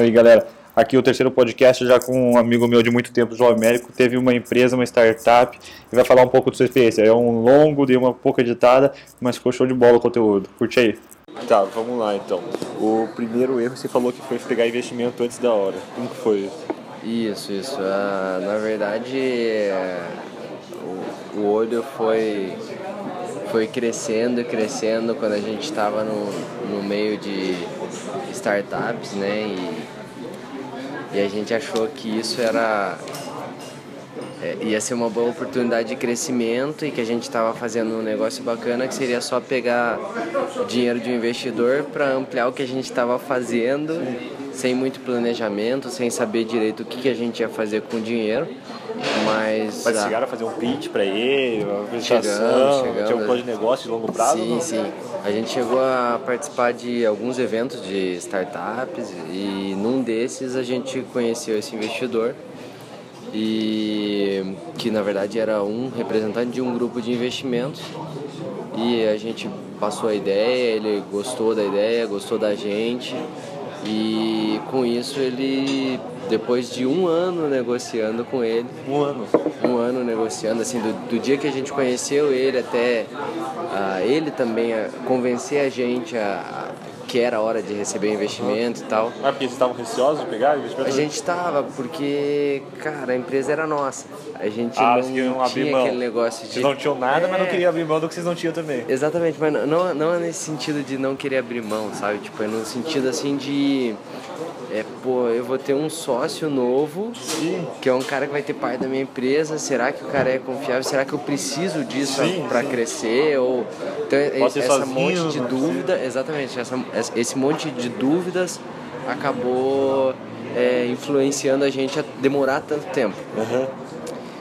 aí, galera. Aqui o terceiro podcast, já com um amigo meu de muito tempo, João Américo, teve uma empresa, uma startup, e vai falar um pouco da sua experiência. É um longo, de uma pouco editada, mas ficou show de bola o conteúdo. Curte aí. Tá, vamos lá então. O primeiro erro você falou que foi pegar investimento antes da hora. Como que foi isso? Isso, isso. Ah, na verdade, é, o, o olho foi, foi crescendo e crescendo quando a gente estava no, no meio de startups, né? E, e a gente achou que isso era é, ia ser uma boa oportunidade de crescimento e que a gente estava fazendo um negócio bacana que seria só pegar dinheiro de um investidor para ampliar o que a gente estava fazendo sem muito planejamento, sem saber direito o que, que a gente ia fazer com o dinheiro. Mas. Mas chegaram a fazer um pitch para ele, uma apresentação, tinha um plano de negócio de longo prazo? Sim, sim. A gente chegou a participar de alguns eventos de startups e num desses a gente conheceu esse investidor e que na verdade era um representante de um grupo de investimentos e a gente passou a ideia, ele gostou da ideia, gostou da gente e com isso ele, depois de um ano negociando com ele. Um ano? Um ano negociando, assim, do, do dia que a gente conheceu ele até uh, ele também a convencer a gente a, que era hora de receber investimento e tal. Ah, porque vocês estavam receosos de pegar investimento? A gente estava, porque, cara, a empresa era nossa. A gente ah, não tinha mão. aquele negócio de... Vocês não tinham nada, é... mas não queriam abrir mão do que vocês não tinham também. Exatamente, mas não, não é nesse sentido de não querer abrir mão, sabe? Tipo, é no sentido, assim, de... É, pô, eu vou ter um sócio novo, Sim. que é um cara que vai ter parte da minha empresa. Será que o cara é confiável? Será que eu preciso disso para crescer? Ou então Posso essa monte de dúvida, exatamente, essa, esse monte de dúvidas acabou é, influenciando a gente a demorar tanto tempo. Uhum.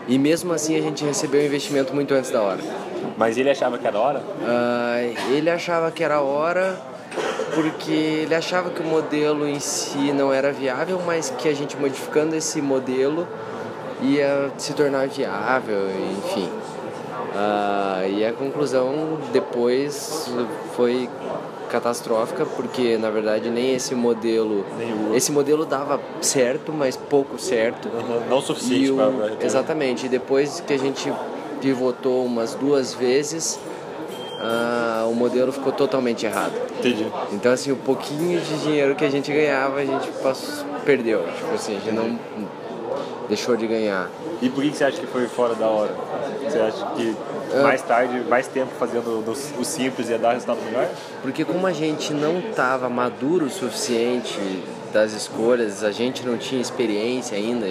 E mesmo assim a gente recebeu o investimento muito antes da hora. Mas ele achava que era hora? Uh, ele achava que era hora porque ele achava que o modelo em si não era viável, mas que a gente modificando esse modelo ia se tornar viável, enfim. Uh, e a conclusão depois foi catastrófica porque na verdade nem esse modelo Nenhum. esse modelo dava certo mas pouco certo uhum, não o suficiente para exatamente e depois que a gente pivotou umas duas vezes ah, o modelo ficou totalmente errado. Entendi. Então, assim, o pouquinho de dinheiro que a gente ganhava, a gente passou, perdeu. Tipo assim, a gente não deixou de ganhar. E por que você acha que foi fora da hora? Você acha que ah. mais tarde, mais tempo fazendo o simples ia dar resultado melhor? Porque como a gente não estava maduro o suficiente das escolhas, a gente não tinha experiência ainda,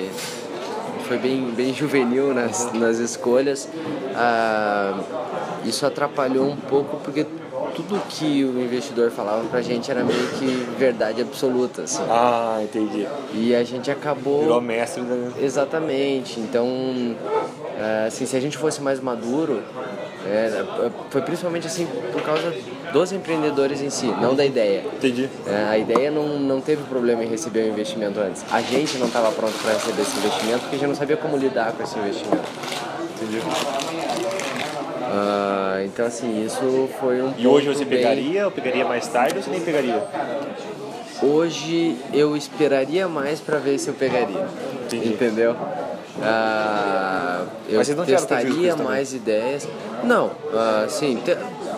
foi bem, bem juvenil nas, nas escolhas. Ah, isso atrapalhou um pouco porque tudo que o investidor falava pra gente era meio que verdade absoluta, assim. Ah, entendi. E a gente acabou... Virou mestre. Né? Exatamente. Então, é, assim, se a gente fosse mais maduro, é, foi principalmente assim por causa dos empreendedores em si, não da ideia. Entendi. É, a ideia não, não teve problema em receber o investimento antes. A gente não estava pronto para receber esse investimento porque a gente não sabia como lidar com esse investimento. Entendi. Uh, então assim, isso foi um E hoje você bem... pegaria ou pegaria mais tarde ou você nem pegaria? Hoje eu esperaria mais para ver se eu pegaria. Entendi. Entendeu? Uh, eu testaria mais ideias. Não, uh, sim, te,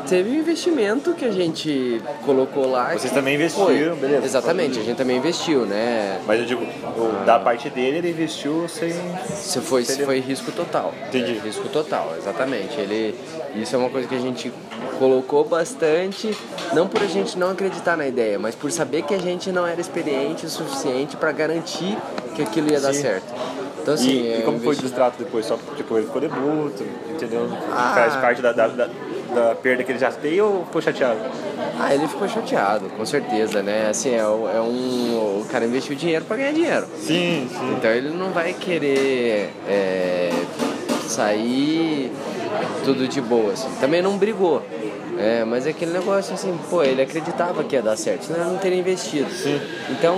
teve um investimento que a gente colocou lá. Vocês também investiram, foi. beleza. Exatamente, a gente também investiu, né? Mas eu digo, o, da parte dele ele investiu sem. Se foi, se foi risco total. Entendi. É, risco total, exatamente. Ele, isso é uma coisa que a gente colocou bastante, não por a gente não acreditar na ideia, mas por saber que a gente não era experiente o suficiente para garantir que aquilo ia dar certo. Então, assim, e, e como investi... foi o distrato depois? Só tipo, ele ficou debuto, entendeu? Ah. Faz parte da, da, da, da, perda que ele já tem ou ficou chateado? Ah, ele ficou chateado, com certeza, né? Assim, é, é um. O cara investiu dinheiro para ganhar dinheiro. Sim, sim. Então ele não vai querer é, sair tudo de boa, assim. Também não brigou. É, mas é aquele negócio assim, pô, ele acreditava que ia dar certo, senão ele não teria investido. Sim. Então,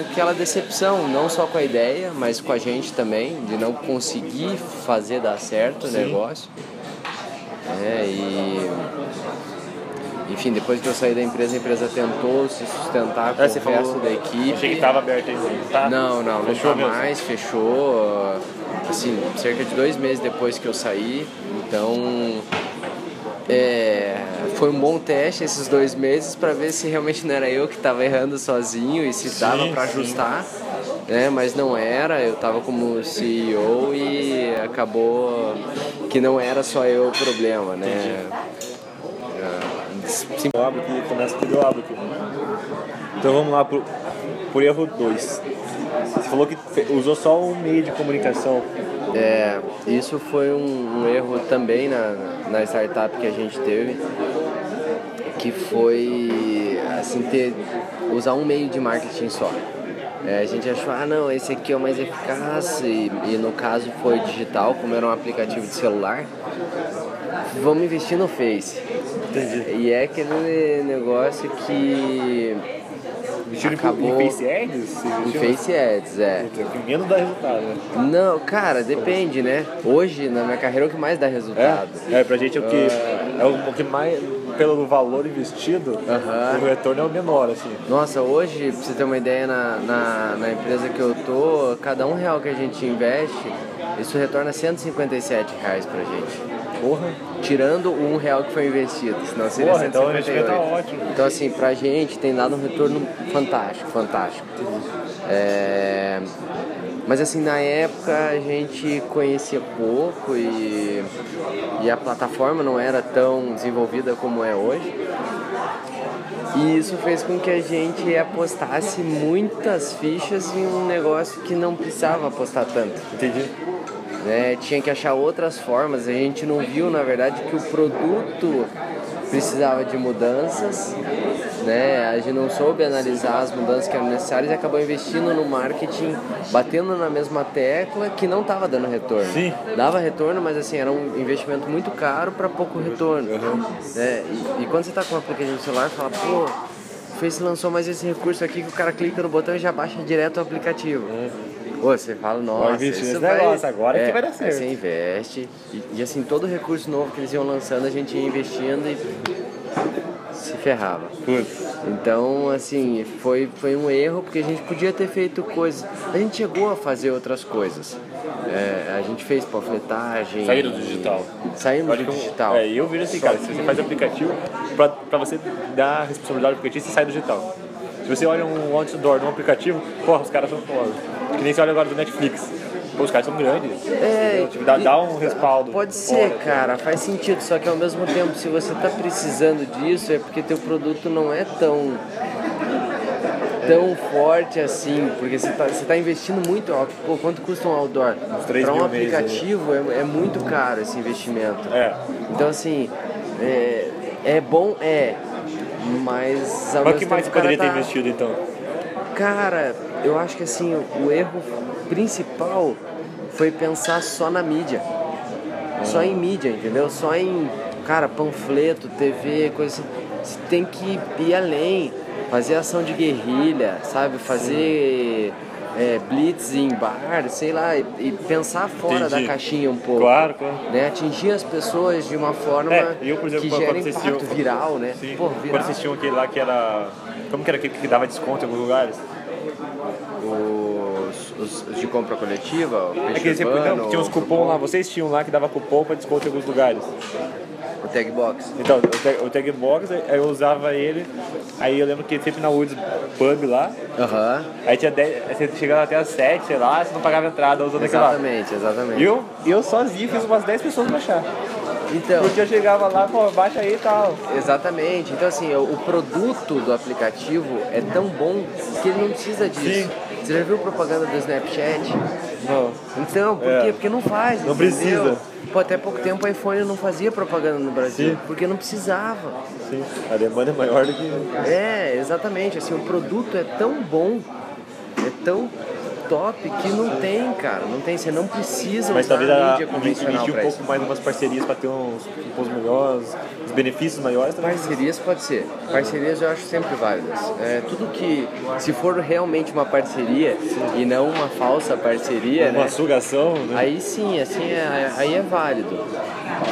aquela decepção, não só com a ideia, mas com a gente também, de não conseguir fazer dar certo Sim. o negócio. É, e, enfim, depois que eu saí da empresa, a empresa tentou se sustentar com É, o resto da equipe. Achei que estava aberto aí, tá? Não, não, não Fechou tá mesmo. mais, fechou. Assim, cerca de dois meses depois que eu saí. Então, é, foi um bom teste esses dois meses para ver se realmente não era eu que estava errando sozinho e se dava para sim. ajustar. Né, mas não era, eu estava como CEO e acabou que não era só eu o problema, né? Sim, abro aqui, começa tudo, eu abro aqui. Então vamos lá pro, por erro 2. Você falou que usou só um meio de comunicação. É, isso foi um, um erro também na, na startup que a gente teve, que foi assim, ter, usar um meio de marketing só. É, a gente achou, ah não, esse aqui é o mais eficaz e, e no caso foi digital, como era um aplicativo de celular. Vamos investir no Face. Entendi. E é aquele negócio que Acabou- em Face Ads? Em Face Ads, é. Menos dá resultado, né? Não, cara, depende, né? Hoje, na minha carreira, é o que mais dá resultado. É, pra gente é o que, é o que mais, pelo valor investido, Aham. o retorno é o menor, assim. Nossa, hoje, pra você ter uma ideia, na, na, na empresa que eu tô, cada um real que a gente investe, isso retorna 157 reais pra gente. Porra. Tirando o um real que foi investido, senão seria Porra, então o 158. investimento tá ótimo. Então, assim, pra gente tem dado um retorno fantástico, fantástico. É, Mas, assim, na época a gente conhecia pouco e, e a plataforma não era tão desenvolvida como é hoje. E isso fez com que a gente apostasse muitas fichas em um negócio que não precisava apostar tanto Entendi. né? Tinha que achar outras formas. A gente não viu, na verdade, que o produto precisava de mudanças, né? A gente não soube analisar as mudanças que eram necessárias e acabou investindo no marketing, batendo na mesma tecla que não estava dando retorno. Sim. Dava retorno, mas assim era um investimento muito caro para pouco retorno. né? E, e quando você está com um aplicativo no celular, fala, pô, o Face lançou mais esse recurso aqui que o cara clica no botão e já baixa direto o aplicativo. Pô, você fala, nossa, investir isso vai... negócio, agora é, que vai dar certo. Você investe e, e, assim, todo recurso novo que eles iam lançando, a gente ia investindo e se ferrava. Putz. Então, assim, foi, foi um erro porque a gente podia ter feito coisas. A gente chegou a fazer outras coisas. É, a gente fez panfletagem. Saíram do digital. Saímos do digital. É, eu vejo assim, cara, se você faz aplicativo, pra, pra você dar responsabilidade do aplicativo, você sai do digital. Se você olha um outdoor num aplicativo, porra, os caras são foda. Que nem você olha agora do Netflix. Pô, os caras são grandes. É? Tipo, dá, dá um respaldo. Pode ser, fora. cara, faz sentido, só que ao mesmo tempo, se você tá precisando disso, é porque teu produto não é tão tão forte assim, porque você tá, você tá investindo muito alto. Pô, quanto custa um outdoor? Para um mês, aplicativo é, é muito caro esse investimento. É. Então assim, é, é bom, é, mas ao Mas o que mais poderia ter tá- investido então? Cara, eu acho que assim, o erro principal foi pensar só na mídia. Só em mídia, entendeu? Só em, cara, panfleto, TV, coisa assim. Você tem que ir além, fazer ação de guerrilha, sabe? Fazer é, blitz em bar, sei lá, e, e pensar fora Entendi. da caixinha um pouco. Claro, claro. Né? Atingir as pessoas de uma forma É, eu, por exemplo, que quando gera impacto viral, né? Sim. Pô, Quando viral. vocês tinham aquele lá que era. Como que era aquele que dava desconto em alguns lugares? Os, os- de compra coletiva, o É Peixe que sempre, Urbano, não, tinha uns o cupom lá, vocês tinham lá que dava cupom pra desconto em alguns lugares. O Tag Box. Então, o tag, o tag box, aí eu usava ele, aí eu lembro que sempre na Woods Pub lá, Aham. aí tinha 10, você chegava até as 7, sei lá, você não pagava entrada usando aquele lá. Exatamente, exatamente. E eu, eu sozinho fiz umas 10 pessoas baixar. Então, Porque eu chegava lá, pô, baixa aí e tal. exatamente. Então, assim, o o produto do aplicativo é tão bom que ele não precisa disso. Sim. Você já viu propaganda do Snapchat? Não. Então, por É. quê? Porque não faz. Não entendeu? precisa. Pô, até pouco tempo o iPhone não fazia propaganda no Brasil. Sim. Porque não precisava. Sim, a demanda é maior do que. É, exatamente. Assim, o produto é tão bom, é tão top que não tem, cara. Não tem. Você não precisa Mas talvez a mídia convencional um pouco mais umas parcerias pra ter uns cupons melhores, uns benefícios maiores também. Parcerias pode ser. Parcerias eu acho sempre válidas. É, tudo que, se for realmente uma parceria e não uma falsa parceria, Uma né? sugação, né? Aí sim, assim, é, aí é válido.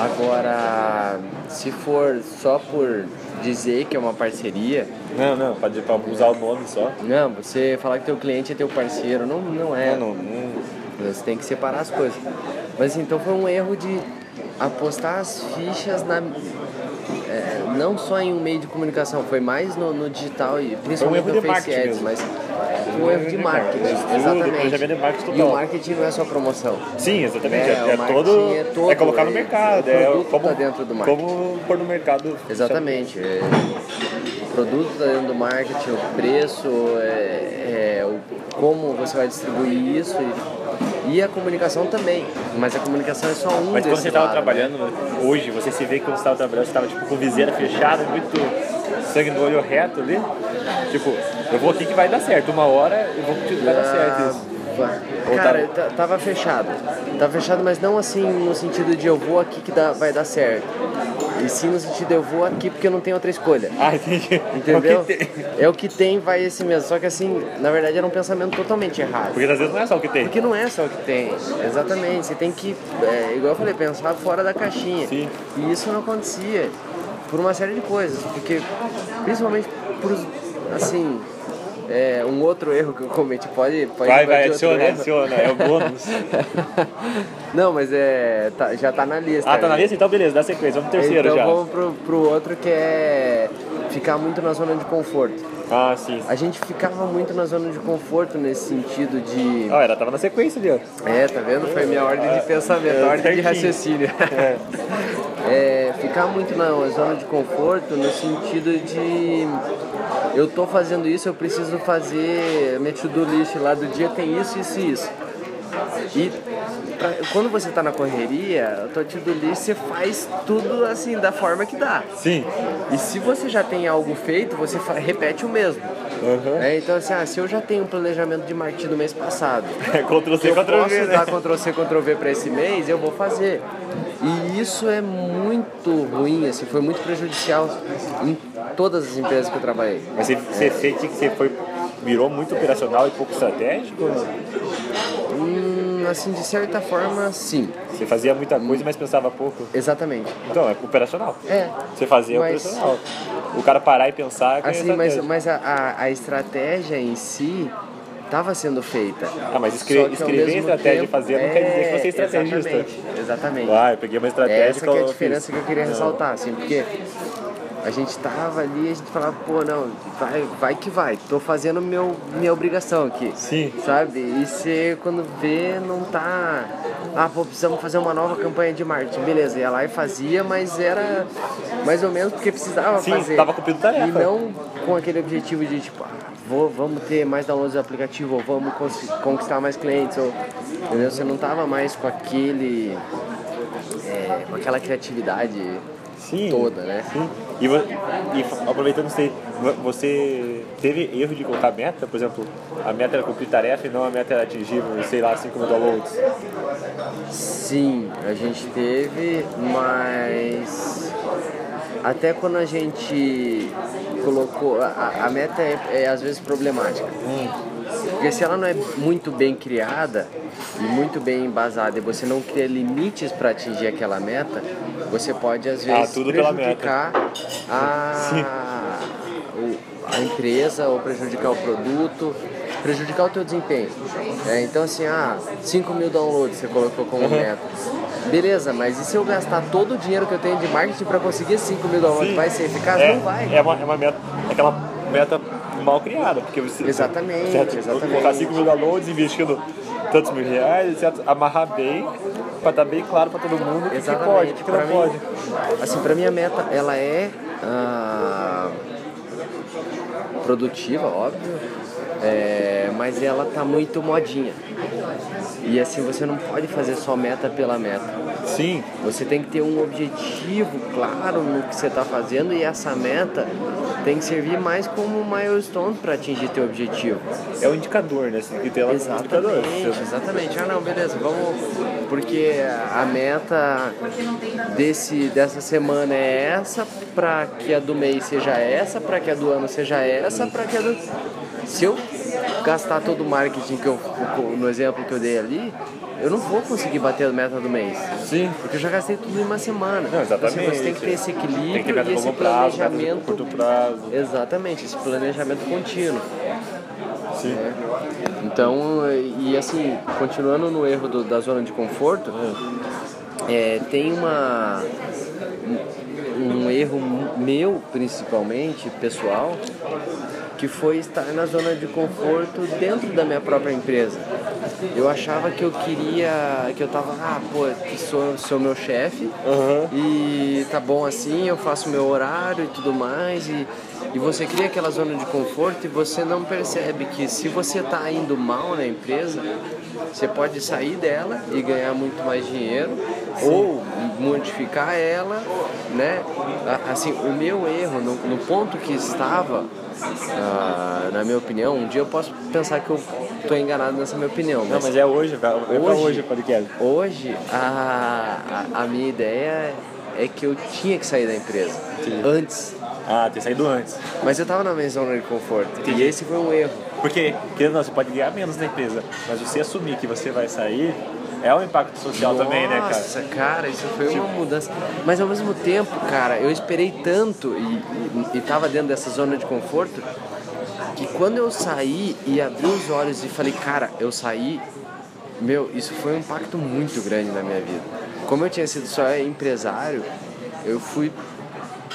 Agora, se for só por dizer que é uma parceria. Não, não, pode pra usar o nome só. Não, você falar que teu cliente é teu parceiro, não, não é. Não, não, não. Você tem que separar as coisas. Mas assim, então foi um erro de apostar as fichas na. é, não só em um meio de comunicação, foi mais no, no digital e principalmente erro no de Face Ads, mesmo. mas um erro de marketing, Estudo, exatamente. marketing E o marketing não é só promoção. Sim, exatamente. É, É, o é todo, é todo, É colocar no é- mercado. o É como, tá dentro do marketing. Como pôr no mercado. Exatamente. É, o produto está dentro do marketing, o preço, é, é, o, como você vai distribuir isso e, e a comunicação também. Mas a comunicação é só um Mas quando você estava lado, trabalhando, hoje, você se vê que quando você estava trabalhando, você estava tipo, com viseira fechada, muito sangue no olho reto ali. Tipo, eu vou aqui que vai dar certo. Uma hora eu vou que vai dar certo isso. Ah, Cara, tava- tá- tava fechado. Tava fechado, mas não assim no sentido de eu vou aqui que dá, vai dar certo. E sim no sentido eu vou aqui porque eu não tenho outra escolha. Ah, entendi. Entendeu? É o que tem. É o que tem, vai esse mesmo. Só que assim, na verdade era um pensamento totalmente errado. Porque às vezes não é só o que tem. Porque não é só o que tem, exatamente. Você tem que, é, igual eu falei, pensar fora da caixinha. Sim. E isso não acontecia por uma série de coisas. Porque, principalmente por, assim, é, um outro erro que eu cometi, pode, pode Vai, vai, adiciona, adiciona. É o bônus. Não, mas é, tá- já tá na lista. Ah, tá na lista? Então beleza, dá sequência. Vamos pro terceiro então já. vamos pro, pro outro que é ficar muito na zona de conforto. Ah, sim. A gente ficava muito na zona de conforto nesse sentido de. Ah, ela tava na sequência ali, ó. É, tá vendo? Foi minha ordem de pensamento, É, ordem de raciocínio. É, ficar muito na zona de conforto no sentido de eu tô fazendo isso, eu preciso fazer minha to-do list lá do dia tem isso, isso e isso. E pra- quando você tá na correria, a tua to-do list você faz tudo assim da forma que dá. Sim. E se você já tem algo feito, você repete o mesmo. Uhum. É, então assim, ah, se eu já tenho um planejamento de marketing do mês passado, É Ctrl C, eu Ctrl posso V, né? dar Ctrl C, Ctrl V para esse mês, eu vou fazer. E isso é muito ruim, assim, foi muito prejudicial em todas as empresas que eu trabalhei. Mas você, você sente que você foi, virou muito operacional e pouco estratégico? ou não? Hum, assim, de certa forma, sim. Você fazia muita coisa, mas pensava pouco. Exatamente. Então, é operacional. É. Você fazia Mas- operacional. O cara parar e pensar é Assim, mas, mas a, a, a estratégia em si estava sendo feita. Ah, mas escre- escrever estratégia e fazer não quer dizer que você é estrategista. Exatamente. exatamente. Ah, eu peguei uma estratégia Essa que é a diferença que eu queria ressaltar, assim, porque a gente tava ali a gente falava, pô, não, vai, vai que vai, tô fazendo meu, minha obrigação aqui. Sim. Sabe? E você quando vê não tá. Ah, pô, precisamos fazer uma nova campanha de marketing. Beleza, ia lá e fazia, mas era mais ou menos porque precisava Sim, fazer. tava cumprindo tarefa. E não com aquele objetivo de tipo, ah, vou, vamos ter mais downloads do aplicativo, ou vamos conquistar mais clientes, ou, entendeu? Você não tava mais com aquele. é, com aquela criatividade Sim. toda, né? Sim. E, e aproveitando você, vo- você teve erro de colocar meta? Por exemplo, a meta era cumprir tarefa e não a meta era atingir, sei lá, 5 mil downloads. Sim, a gente teve, mas até quando a gente colocou. A, a meta é, é às vezes problemática. Porque se ela não é muito bem criada e muito bem embasada e você não cria limites para atingir aquela meta, você pode às vezes Ah, tudo prejudicar a, o- a empresa ou prejudicar o produto, prejudicar o teu desempenho. É, então assim, ah, 5 mil downloads você colocou como meta. Beleza, mas e se eu gastar todo o dinheiro que eu tenho de marketing para conseguir 5 mil downloads? Sim. Vai ser eficaz? É, Não vai. É uma, é uma meta, aquela meta mal criada, porque você Exatamente, certo, exatamente. colocar 5 mil downloads investindo tantos mil reais, certo? amarrar bem, pra estar bem claro pra todo mundo o que, pode, o que, que não mim, pode. Assim, pra mim a meta, ela é ah, produtiva, óbvio, é, mas ela tá muito modinha. E assim, você não pode fazer só meta pela meta. Sim, Você tem que ter um objetivo claro no que você está fazendo e essa meta tem que servir mais como um milestone para atingir teu objetivo. é um indicador, né? Você tem que ter ela como indicador. Exatamente, exatamente. Ah não, beleza, vamos. Porque a meta desse, dessa semana é essa, para que a do mês seja essa, para que a do ano seja essa, para que a do. Se eu gastar todo o marketing que eu. no exemplo que eu dei ali, eu não vou conseguir bater a meta do mês. Sim. Porque eu já gastei tudo em uma semana. Não, exatamente. Então, assim, você tem que ter esse equilíbrio Tem que ter e esse prazo, planejamento. curto prazo. Exatamente, esse planejamento contínuo. Sim. Então, e assim, continuando no erro do- da zona de conforto, é, tem uma um, um erro meu, principalmente, pessoal, que foi estar na zona de conforto dentro da minha própria empresa. Eu achava que eu queria, que eu tava, ah, pô, sou, sou meu chefe. E tá bom assim, eu faço meu horário e tudo mais. E, e você cria aquela zona de conforto e você não percebe que se você tá indo mal na empresa, você pode sair dela e ganhar muito mais dinheiro. Ou modificar ela, né? Assim, o meu erro no, no ponto que estava, ah, na minha opinião, um dia eu posso pensar que eu tô enganado nessa minha opinião, Não, mas é hoje. É Hoje? hoje podcast. Hoje, a, a, a minha ideia é que eu tinha que sair da empresa antes. Ah, ter saído antes. Mas eu tava na minha zona de conforto. E esse foi um erro. Porque, querendo ou não, você pode ganhar menos na empresa, mas você assumir que você vai sair é um impacto social também, né, cara? Nossa, cara, isso foi uma mudança. Mas ao mesmo tempo, cara, eu esperei tanto e, e, e tava dentro dessa zona de conforto que quando eu saí e abri os olhos e falei, cara, eu saí, meu, isso foi um impacto muito grande na minha vida. Como eu tinha sido só empresário, eu fui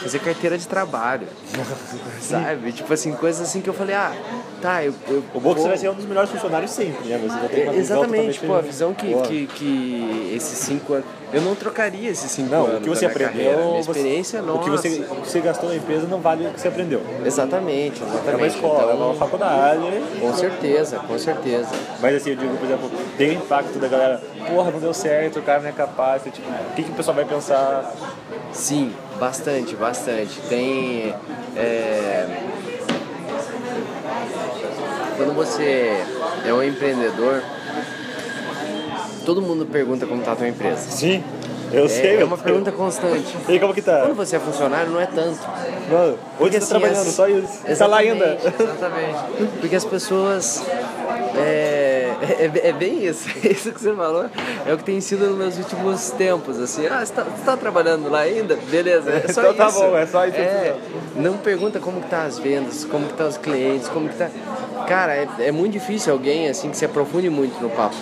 fazer carteira de trabalho, sabe? Tipo assim, coisas assim que eu falei, ah, tá, eu... eu O bom é que você vai ser um dos melhores funcionários sempre, né? Você já tem uma visão Exatamente, totalmente pô, a visão que, que, que esses cinco anos. Eu não trocaria esses cinco Não, anos. o que você aprendeu, carreira. Minha você- experiência, o nossa. que você, o que você gastou na empresa não vale o que você aprendeu. Exatamente, exatamente. É uma escola, é Então, uma faculdade. Com certeza, com certeza. Mas assim, eu digo, por exemplo, tem o impacto da galera, porra, não deu certo, o cara não é capaz, tipo, o que, que o pessoal vai pensar? Sim, bastante, bastante. Tem. é, Quando você é um empreendedor, todo mundo pergunta como tá a tua empresa. Sim, eu É, sei, é uma pergunta constante. E como que tá? Quando você é funcionário, não é tanto. Mano, onde você tá assim, trabalhando? as- Só isso. Tá lá ainda. Exatamente. Porque as pessoas. É, é, é bem isso, isso que você falou. É o que tem sido nos meus últimos tempos. Assim, ah, você tá, você tá trabalhando lá ainda? Beleza, é só Então tá isso. bom, é só isso É, não pergunta como que tá as vendas, como que tá os clientes, como que tá. Cara, é, é muito difícil alguém assim que se aprofunde muito no papo.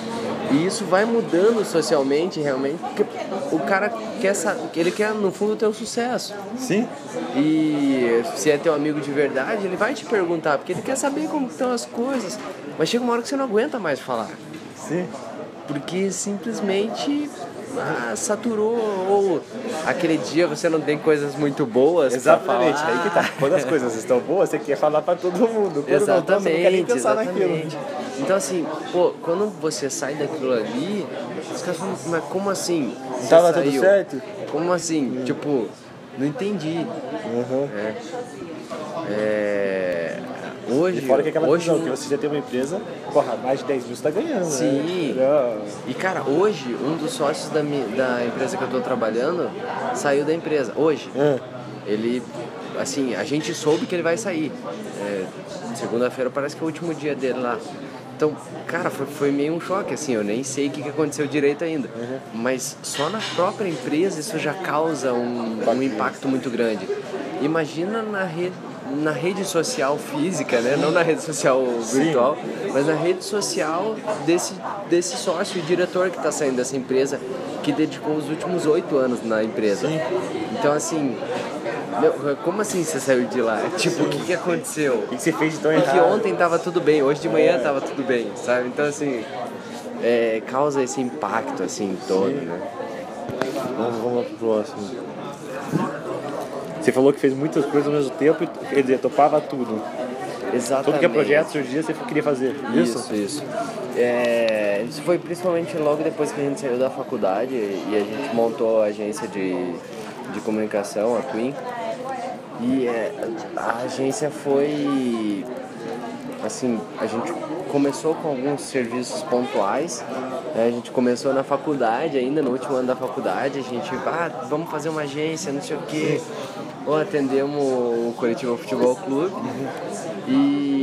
E isso vai mudando socialmente, realmente, porque o cara quer saber, ele quer no fundo ter o sucesso. Sim. E se é teu amigo de verdade, ele vai te perguntar, porque ele quer saber como estão as coisas. Mas chega uma hora que você não aguenta mais falar. Sim. Porque simplesmente ah, saturou. Ou aquele dia você não tem coisas muito boas. Exatamente, aí que tá. Quando as coisas estão boas, você quer falar pra todo mundo. Quando não tá, você não quer nem Exatamente, pensar naquilo. Então assim, pô, quando você sai daquilo ali, os caras falam, mas como assim? Você Tava tudo saiu? certo? Como assim? Tipo, não entendi. Uhum. É. É, Hoje, E fora que aquela hoje visão, que você já tem uma empresa, porra, mais de 10 mil você tá ganhando, Sim. né? E cara, hoje um dos sócios da, mi- da empresa que eu tô trabalhando saiu da empresa. Hoje. É. Ele, assim, a gente soube que ele vai sair. É, Segunda-feira parece que é o último dia dele lá. Então, cara, foi, foi meio um choque, assim, eu nem sei o que, que aconteceu direito ainda. Mas só na própria empresa isso já causa um, um impacto muito grande. Imagina na rede, na rede social física, né? Não na rede social virtual, mas na rede social desse, desse sócio e diretor que está saindo dessa empresa, que dedicou os últimos oito anos na empresa. Então, assim, meu, como assim você saiu de lá? Tipo, o que, que aconteceu? O que que você fez de tão Porque errado? ontem tava tudo bem, hoje de manhã tava tudo bem, sabe? Então, assim, é, causa esse impacto, assim, todo, né? Vamos, vamos lá pro próximo. Você falou que fez muitas coisas ao mesmo tempo, e, quer dizer, topava tudo. Exatamente. Tudo que é projeto surgia, você queria fazer. Isso? Isso, isso. É, isso foi principalmente logo depois que a gente saiu da faculdade e a gente montou a agência de, de comunicação, a Twin. E é, a agência foi. Assim, a gente começou com alguns serviços pontuais. né? A gente começou na faculdade ainda, no último ano da faculdade. A gente, ah, vamos fazer uma agência, não sei o quê. Ou atendemos o Coletivo Futebol Clube. E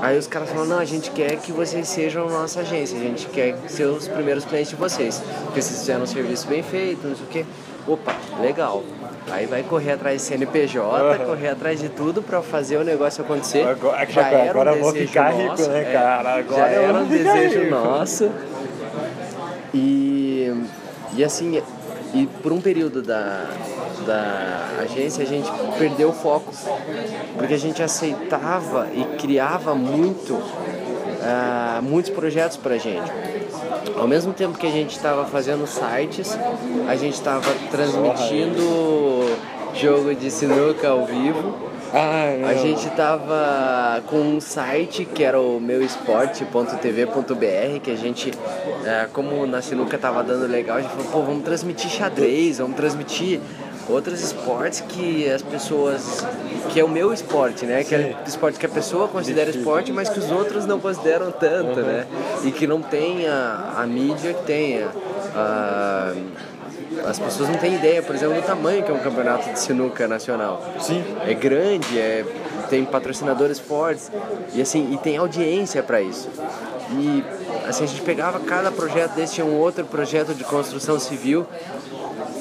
Aí os caras falaram, não, a gente quer que vocês sejam nossa agência, a gente quer ser os primeiros clientes de vocês. Porque vocês fizeram um serviço bem feito, não sei o quê. Opa, legal. Aí vai correr atrás de CNPJ, Uhum. correr atrás de tudo pra fazer o negócio acontecer. Agora, Já era um agora eu vou ficar nosso, rico, né, é, cara? já Agora eu era um desejo rico. nosso. E, e assim, e por um período da, da agência a gente perdeu o foco. Porque a gente aceitava e criava muito, ah, muitos projetos pra gente. Ao mesmo tempo que a gente estava fazendo sites, a gente estava transmitindo jogo de sinuca ao vivo. Ah, A gente tava com um site que era o meuesporte.tv.br, que a gente, é, como na sinuca tava dando legal, a gente falou, pô, vamos transmitir xadrez, vamos transmitir outros esportes que as pessoas. que é o meu esporte, né? Que é o esporte que a pessoa considera esporte, mas que os outros não consideram tanto, né? E que não tem a, a mídia que tem. a- as pessoas não têm ideia, por exemplo, do tamanho que é um campeonato de sinuca nacional. Sim. É grande, é, tem patrocinadores fortes e assim, e tem audiência para isso. E assim, a gente pegava cada projeto desse, tinha um outro projeto de construção civil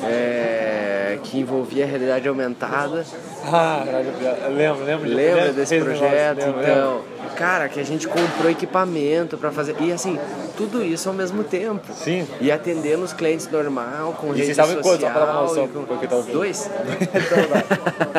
é, que envolvia a realidade aumentada. Ah, lembro, lembro. de- Lembra lembro desse projeto? lembro, então, lembro. cara, que a gente comprou equipamento para fazer. E assim, tudo isso ao mesmo tempo. Sim. E atendendo os clientes normal, com E rede vocês estavam em social. quantos? Só noção e com- pro que tá ouvindo. Dois?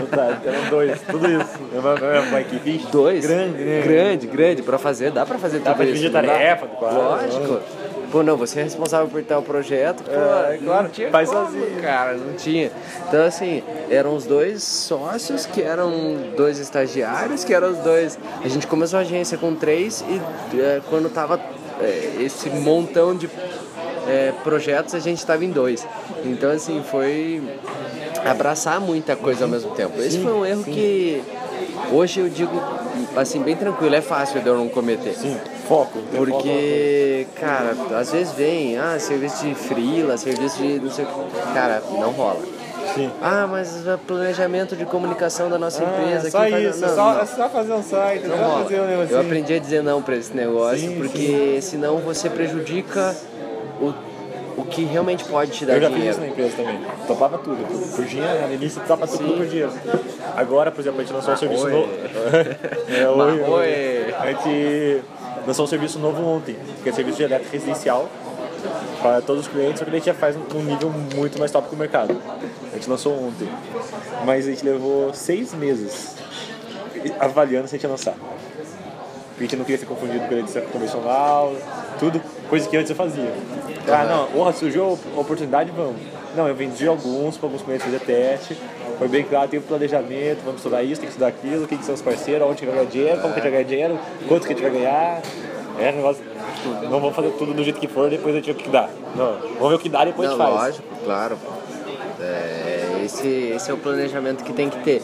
Então, eram dois, tudo isso. Uma, uma equipe Dois? grande, né? Grande, grande. Pra fazer, dá pra fazer Dá tudo pra isso. dividir não dá? tarefa. Lógico. Pô, não, você é responsável por tal projeto, pô, É, claro, tinha faz como, sozinho. cara, não tinha. Então, assim, eram os dois sócios, que eram dois estagiários, que eram os dois... A gente começou a agência com três e é, quando tava é, esse montão de é, projetos, a gente tava em dois. Então, assim, foi abraçar muita coisa ao mesmo tempo. Esse foi um erro que hoje eu digo, assim, bem tranquilo, é fácil de eu não cometer. Sim, foco. tem foco. Porque, cara, às vezes vem, ah, serviço de freela, serviço de não sei o que. Cara, não rola. Sim. Ah, mas o planejamento de comunicação da nossa empresa. Ah, só quem faz- isso, não, é só, não. é só fazer um site, é Não só rola. fazer um negocinho. Eu aprendi a dizer não pra esse negócio, Sim, porque senão você prejudica o que realmente pode te dar Eu já fiz dinheiro. isso na empresa também. Topava tudo. Por dinheiro, no início topava tudo Sim. por dinheiro. Agora, por exemplo, a gente lançou um serviço Oi. novo. é, oi, oi. A gente lançou um serviço novo ontem, que é serviço de elétrica residencial para todos os clientes, só que a gente já faz um nível muito mais top que o mercado. A gente lançou ontem. Mas a gente levou seis meses avaliando se a gente ia lançar. A gente não queria ser confundido com eleição convencional, tudo, coisa que antes eu fazia. Ah, não, porra, surgiu a oportunidade, vamos. Não, eu vendi alguns para alguns clientes fazer teste. Foi bem claro, tem o planejamento, vamos estudar isso, tem que estudar aquilo, quem que são os parceiros, onde que vai ganhar dinheiro, como que a gente vai ganhar dinheiro, quanto que a gente vai ganhar. É um negócio, não vamos fazer tudo do jeito que for, depois a gente vê o que dá. Não, vamos ver o que dá, depois Não, a gente faz. lógico, claro. É, esse, esse é o planejamento que tem que ter.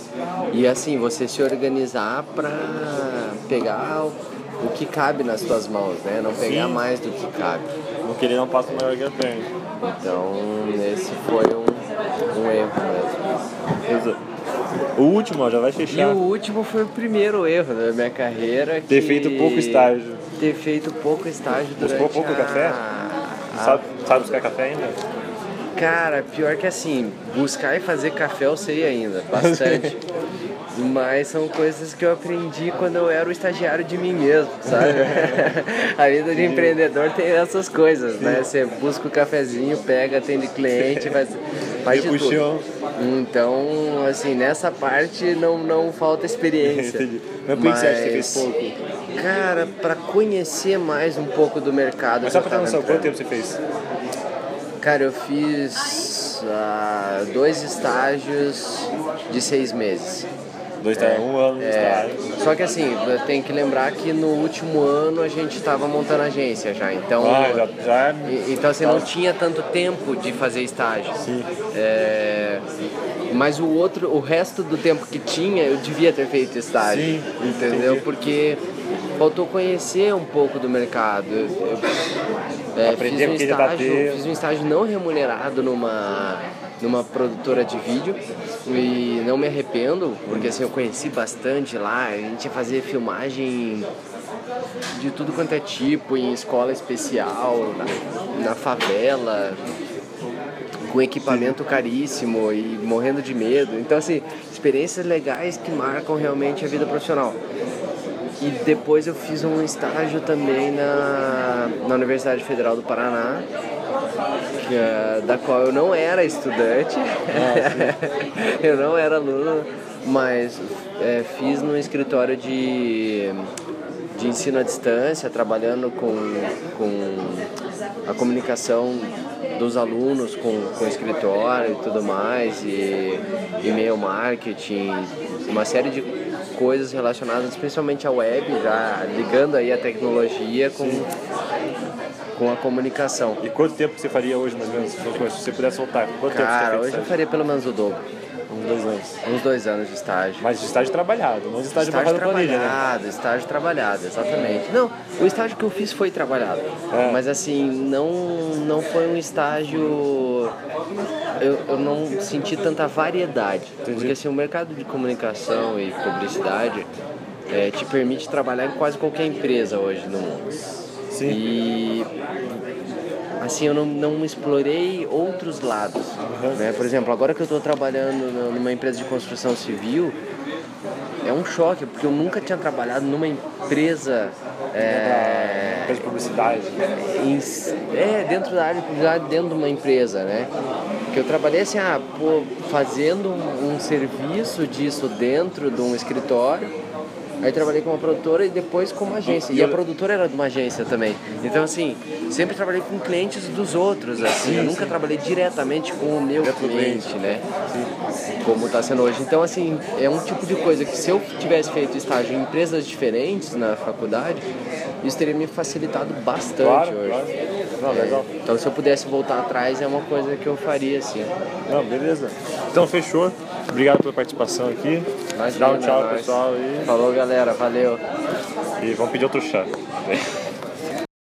E assim, você se organizar pra pegar o, que cabe nas tuas mãos, né? Não pegar Sim. mais do que cabe. Não querer não passa maior que a perna. Então, esse foi um, um erro mesmo. Exato. O último, ó, já vai E fechar. o último foi o primeiro erro da minha carreira. Ter feito pouco estágio. Ter feito pouco estágio durante Buscou pouco a... café? a- Sabe, sabe buscar café ainda? Cara, pior que assim, buscar e fazer café eu sei ainda, bastante. Mas são coisas que eu aprendi quando eu era o estagiário de mim mesmo, sabe? A vida de empreendedor tem essas coisas, né? Você busca o cafezinho, pega, atende cliente, faz, faz de tudo. Então, assim, nessa parte não, não falta experiência. Mas por que você acha que fez pouco? Cara, pra conhecer mais um pouco do mercado. Mas só pra ter noção, quanto tempo você fez? Cara, eu fiz ah, dois estágios de seis meses. Dois, tá? Um ano de É, só que assim, tem que lembrar que no último ano a gente estava montando agência já, então. Ah, já, já e- Então assim, não tinha tanto tempo de fazer estágio. Sim. É, mas o outro, o resto do tempo que tinha, eu devia ter feito estágio. Sim, entendeu? entendi. Porque faltou conhecer um pouco do mercado. Eu, eu, é, Aprender fiz um tá estágio, fiz um estágio não remunerado numa numa produtora de vídeo e não me arrependo, porque assim eu conheci bastante lá, a gente ia fazer filmagem de tudo quanto é tipo, em escola especial, na, na favela, com equipamento caríssimo e morrendo de medo. Então assim, experiências legais que marcam realmente a vida profissional. E depois eu fiz um estágio também na, na Universidade Federal do Paraná, que, é, da qual eu não era estudante, eu não era aluno, mas é, fiz no escritório de, de ensino à distância, trabalhando com, com a comunicação dos alunos com, com escritório e tudo mais, e e-mail marketing, uma série de coisas relacionadas principalmente à web, já ligando aí a tecnologia com, com a comunicação. E quanto tempo você faria hoje, mais ou menos, se você pudesse soltar? Quanto Cara, tempo você hoje eu faria pelo menos o dobro. Uns dois anos. Uns dois anos de estágio. Mas de estágio trabalhado, não de estágio, estágio para planilha, né? trabalhado, estágio trabalhado, exatamente. Não, o estágio que eu fiz foi trabalhado. É. Mas assim, não, não foi um estágio. Eu, eu não senti tanta variedade. Porque assim, o mercado de comunicação e publicidade é, te permite trabalhar em quase qualquer empresa hoje no mundo. Sim. E assim, eu não, não explorei outros lados. Né? Por exemplo, agora que eu estou trabalhando numa empresa de construção civil, é um choque, porque eu nunca tinha trabalhado numa empresa. É, Empresa de publicidade. em- é, dentro da área de publicidade, dentro de uma empresa, né? Que eu trabalhei assim, ah, pô, fazendo um, um serviço disso dentro de um escritório. Aí trabalhei com uma produtora e depois com uma agência. E a produtora era de uma agência também. Então, assim, sempre trabalhei com clientes dos outros, assim. Eu nunca trabalhei diretamente com o meu cliente, né? Como está sendo hoje. Então, assim, é um tipo de coisa que se eu tivesse feito estágio em empresas diferentes na faculdade, isso teria me facilitado bastante Claro, hoje. claro. Não, legal. Então, se eu pudesse voltar atrás, é uma coisa que eu faria, assim. Não, beleza. Então fechou. Obrigado pela participação aqui. Imagina, Dá um tchau, nós. pessoal. E, Falou, galera. Valeu. e vamos pedir outro chá.